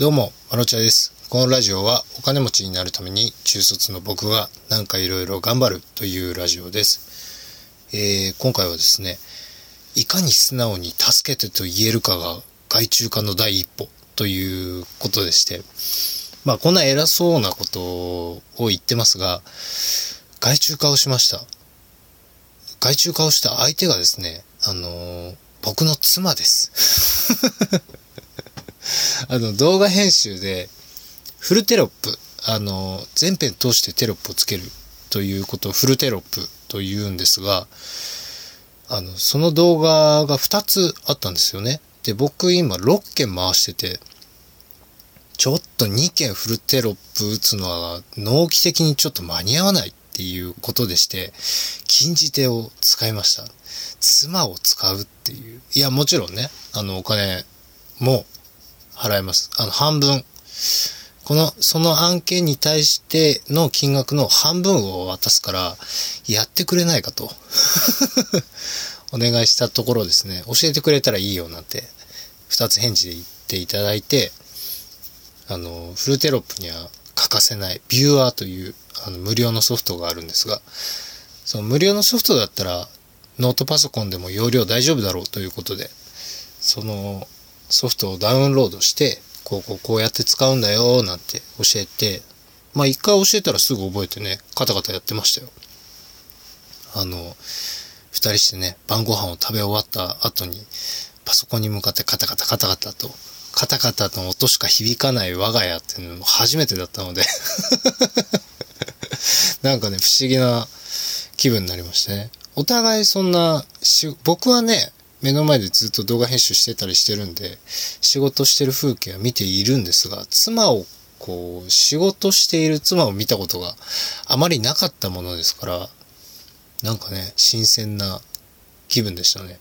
どうも、まろちゃです。このラジオはお金持ちになるために中卒の僕がなんかいろいろ頑張るというラジオです。えー今回はですね、いかに素直に助けてと言えるかが外注化の第一歩ということでして、まあこんな偉そうなことを言ってますが、外注化をしました。外注化をした相手がですね、あのー僕の妻です。あの、動画編集で、フルテロップ、あの、全編通してテロップをつけるということをフルテロップと言うんですが、あの、その動画が2つあったんですよね。で、僕今6件回してて、ちょっと2件フルテロップ打つのは納期的にちょっと間に合わないっていうことでして、禁じ手を使いました。妻を使うっていう。いや、もちろんね、あの、お金も払います。あの、半分。この、その案件に対しての金額の半分を渡すから、やってくれないかと。お願いしたところですね、教えてくれたらいいよなんて、二つ返事で言っていただいて、あの、フルテロップには欠かせない、ビューアーという、あの、無料のソフトがあるんですが、その無料のソフトだったら、ノートパソコンでも容量大丈夫だろうということで、そのソフトをダウンロードして、こうこうこうやって使うんだよ、なんて教えて、まあ一回教えたらすぐ覚えてね、カタカタやってましたよ。あの、二人してね、晩ご飯を食べ終わった後に、パソコンに向かってカタカタカタカタと、カタカタの音しか響かない我が家っていうのも初めてだったので、なんかね、不思議な気分になりましたね。お互いそんな、僕はね、目の前でずっと動画編集してたりしてるんで、仕事してる風景は見ているんですが、妻をこう、仕事している妻を見たことがあまりなかったものですから、なんかね、新鮮な気分でしたね。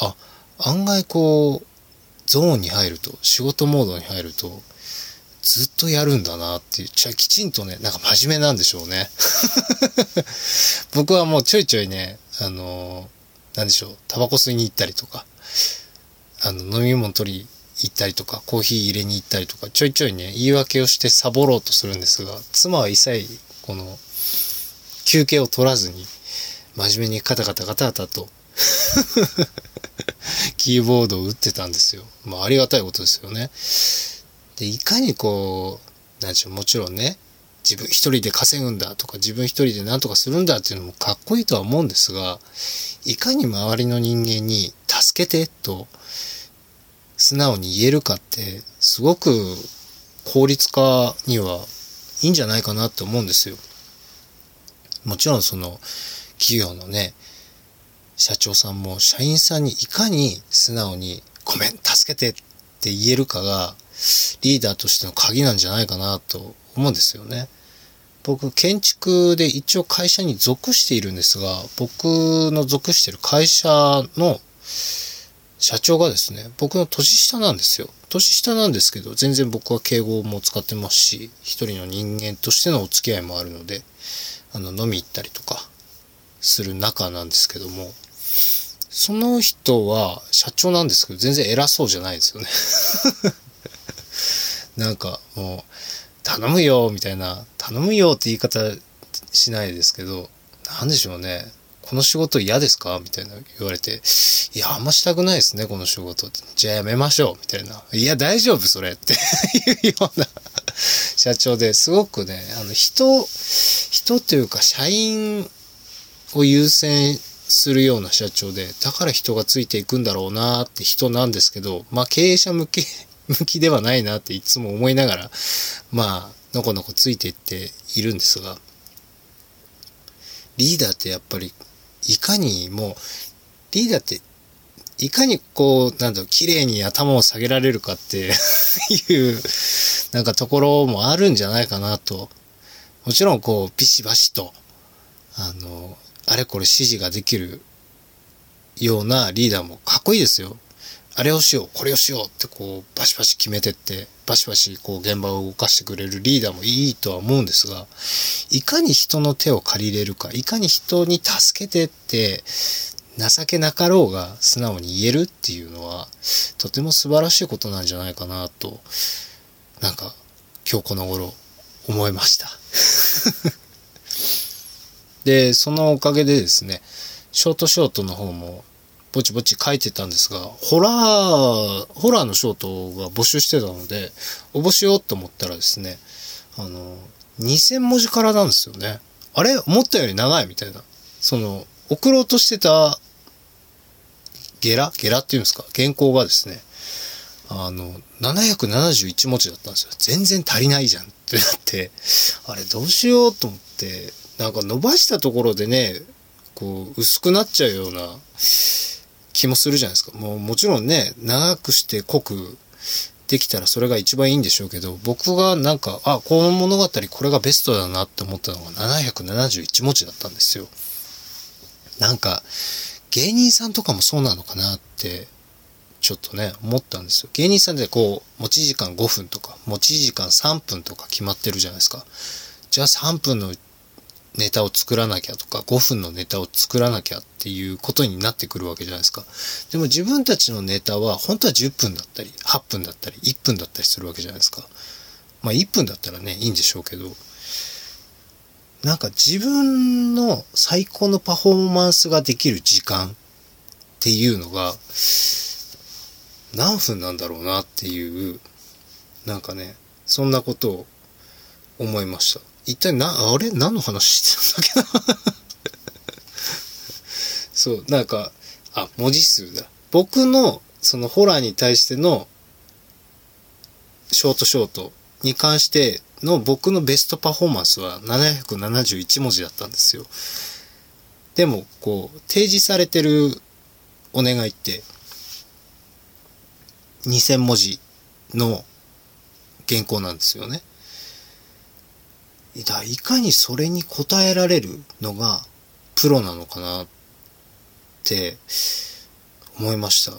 あ、案外こう、ゾーンに入ると、仕事モードに入ると、ずっとやるんだなっていう、じゃきちんとね、なんか真面目なんでしょうね。僕はもうちょいちょいね、あのー、なんでしょう、タバコ吸いに行ったりとか、あの、飲み物取り行ったりとか、コーヒー入れに行ったりとか、ちょいちょいね、言い訳をしてサボろうとするんですが、妻は一切、この、休憩を取らずに、真面目にカタカタカタカタと、キーボードを打ってたんですよ。まあ、ありがたいことですよね。で、いかにこう、なんでしょう、もちろんね、自分一人で稼ぐんだとか、自分一人で何とかするんだっていうのもかっこいいとは思うんですが、いかに周りの人間に助けてと素直に言えるかって、すごく効率化にはいいんじゃないかなって思うんですよ。もちろんその企業のね、社長さんも社員さんにいかに素直にごめん、助けてって言えるかがリーダーとしての鍵なんじゃないかなと思うんですよね。僕、建築で一応会社に属しているんですが、僕の属してる会社の社長がですね、僕の年下なんですよ。年下なんですけど、全然僕は敬語も使ってますし、一人の人間としてのお付き合いもあるので、あの、飲み行ったりとかする仲なんですけども、その人は社長なんですけど、全然偉そうじゃないですよね。なんかもう、頼むよ、みたいな、頼むよって言い方しないですけど、なんでしょうね。この仕事嫌ですか？みたいな言われて、いや、あんましたくないですね、この仕事。じゃあやめましょう、みたいな。いや、大丈夫、それっていうような社長ですごくね、あの、人、人というか社員を優先するような社長で、だから人がついていくんだろうなって人なんですけど、まあ経営者向け、向きではないなっていつも思いながら、まあ、のこのこついていっているんですが、リーダーってやっぱり、いかにもう、リーダーって、いかにこう、なんだろう、綺麗に頭を下げられるかって いう、なんかところもあるんじゃないかなと。もちろんこう、ビシバシと、あの、あれこれ指示ができるようなリーダーもかっこいいですよ。あれをしよう、これをしようってこう、バシバシ決めてって、バシバシこう、現場を動かしてくれるリーダーもいいとは思うんですが、いかに人の手を借りれるか、いかに人に助けてって、情けなかろうが素直に言えるっていうのは、とても素晴らしいことなんじゃないかなとなんか今日この頃思いました。で、そのおかげでですね、ショートショートの方もぼちぼち書いてたんですが、ホラー、ホラーのショートが募集してたので、応募しようと思ったらですね、あの、2000文字からなんですよね。あれ？思ったより長いみたいな。その、送ろうとしてた、ゲラ？ゲラっていうんですか？原稿がですね、あの、771文字だったんですよ。全然足りないじゃんってなって、あれどうしようと思って、なんか伸ばしたところでね、こう、薄くなっちゃうような気もするじゃないですか。もうもちろんね、長くして濃くできたらそれが一番いいんでしょうけど、僕がなんか、あ、この物語これがベストだなって思ったのが771文字だったんですよ。なんか、芸人さんとかもそうなのかなってちょっとね、思ったんですよ。芸人さんでこう、持ち時間5分とか、持ち時間3分とか決まってるじゃないですか。じゃあ3分のネタを作らなきゃとか、5分のネタを作らなきゃっていうことになってくるわけじゃないですか。でも自分たちのネタは、本当は10分だったり、8分だったり、1分だったりするわけじゃないですか。まあ1分だったらね、いいんでしょうけど、なんか自分の最高のパフォーマンスができる時間っていうのが、何分なんだろうなっていう、なんかね、そんなことを思いました。一体な、あれ？何の話してたんだっけな？そう、なんか、あ、文字数だ。僕の、そのホラーに対しての、ショートショートに関しての僕のベストパフォーマンスは771文字だったんですよ。でも、こう、提示されてるお願いって、2000文字の原稿なんですよね。だいかにそれに応えられるのがプロなのかなって思いました。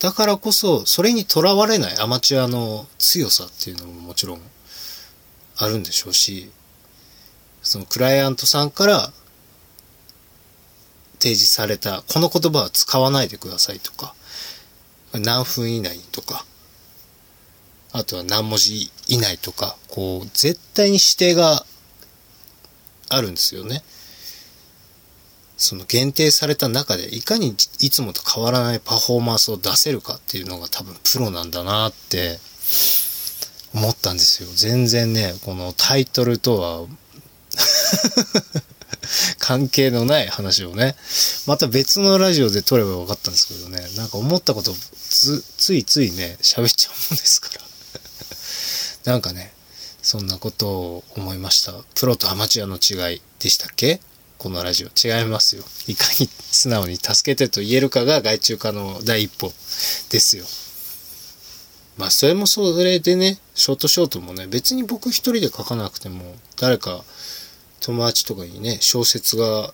だからこそ、それにとらわれないアマチュアの強さっていうのももちろんあるんでしょうし、そのクライアントさんから提示された、この言葉は使わないでくださいとか、何分以内とか、あとは何文字以内とか、こう、絶対に指定があるんですよね。その限定された中で、いかにいつもと変わらないパフォーマンスを出せるかっていうのが多分プロなんだなって思ったんですよ。全然ね、このタイトルとは 関係のない話をね、また別のラジオで撮ればよかったんですけどね、なんか思ったことつ、ついついね、喋っちゃうもんですから。なんかね、そんなことを思いました。プロとアマチュアの違いでしたっけ？このラジオ。違いますよ。いかに素直に助けてと言えるかが外注化の第一歩ですよ。まあそれもそれでね、ショートショートもね、別に僕一人で書かなくても、誰か友達とかにね、小説が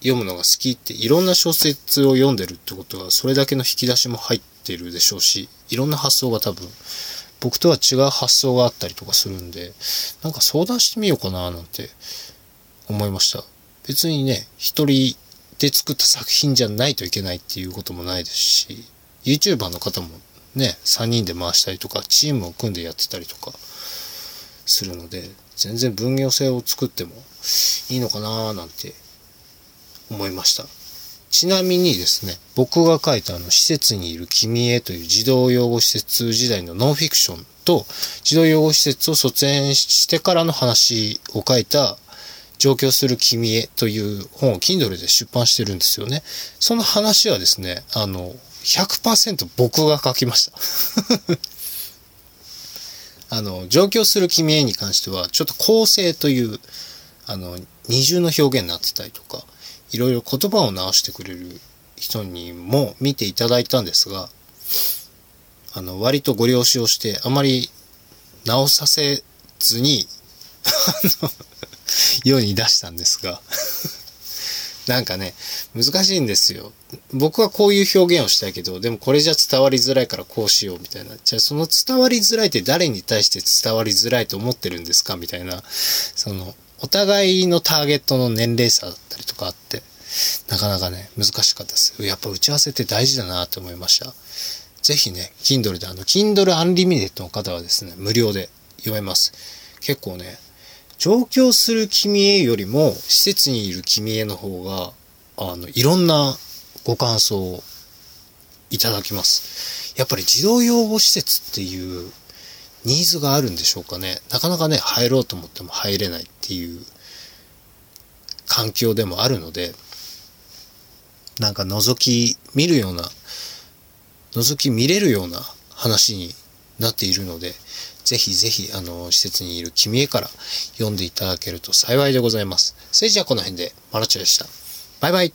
読むのが好きっていろんな小説を読んでるってことはそれだけの引き出しも入ってるでしょうしいろんな発想が多分僕とは違う発想があったりとかするんでなんか相談してみようかななんて思いました別にね一人で作った作品じゃないといけないっていうこともないですし YouTuber の方もね3人で回したりとかチームを組んでやってたりとかするので全然分業制を作ってもいいのかななんて思いました。ちなみにですね、僕が書いたあの、施設にいる君へという児童養護施設時代のノンフィクションと、児童養護施設を卒園してからの話を書いた、上京する君へという本を Kindle で出版してるんですよね。その話はですね、あの、100%僕が書きました。あの、上京する君へに関しては、ちょっと構成という、あの、二重の表現になってたりとか、いろいろ言葉を直してくれる人にも見ていただいたんですが、あの、割とご了承して、あまり直させずに、あの、世に出したんですが、なんかね、難しいんですよ。僕はこういう表現をしたいけど、でもこれじゃ伝わりづらいからこうしようみたいな。じゃあその伝わりづらいって誰に対して伝わりづらいと思ってるんですか？みたいな、その、お互いのターゲットの年齢差だったりとかあって、なかなかね、難しかったです。やっぱ打ち合わせって大事だなって思いました。ぜひね、Kindle で、あの、Kindle Unlimited の方はですね、無料で読めます。結構ね、上京する君へよりも、施設にいる君への方が、あの、いろんなご感想をいただきます。やっぱり児童養護施設っていうニーズがあるんでしょうかね。なかなかね、入ろうと思っても入れないっていう環境でもあるので、なんか覗き見るような、覗き見れるような話になっているので、ぜひぜひ、あの、施設にいる君へから読んでいただけると幸いでございます。それじゃあこの辺で、マラチョでした。バイバイ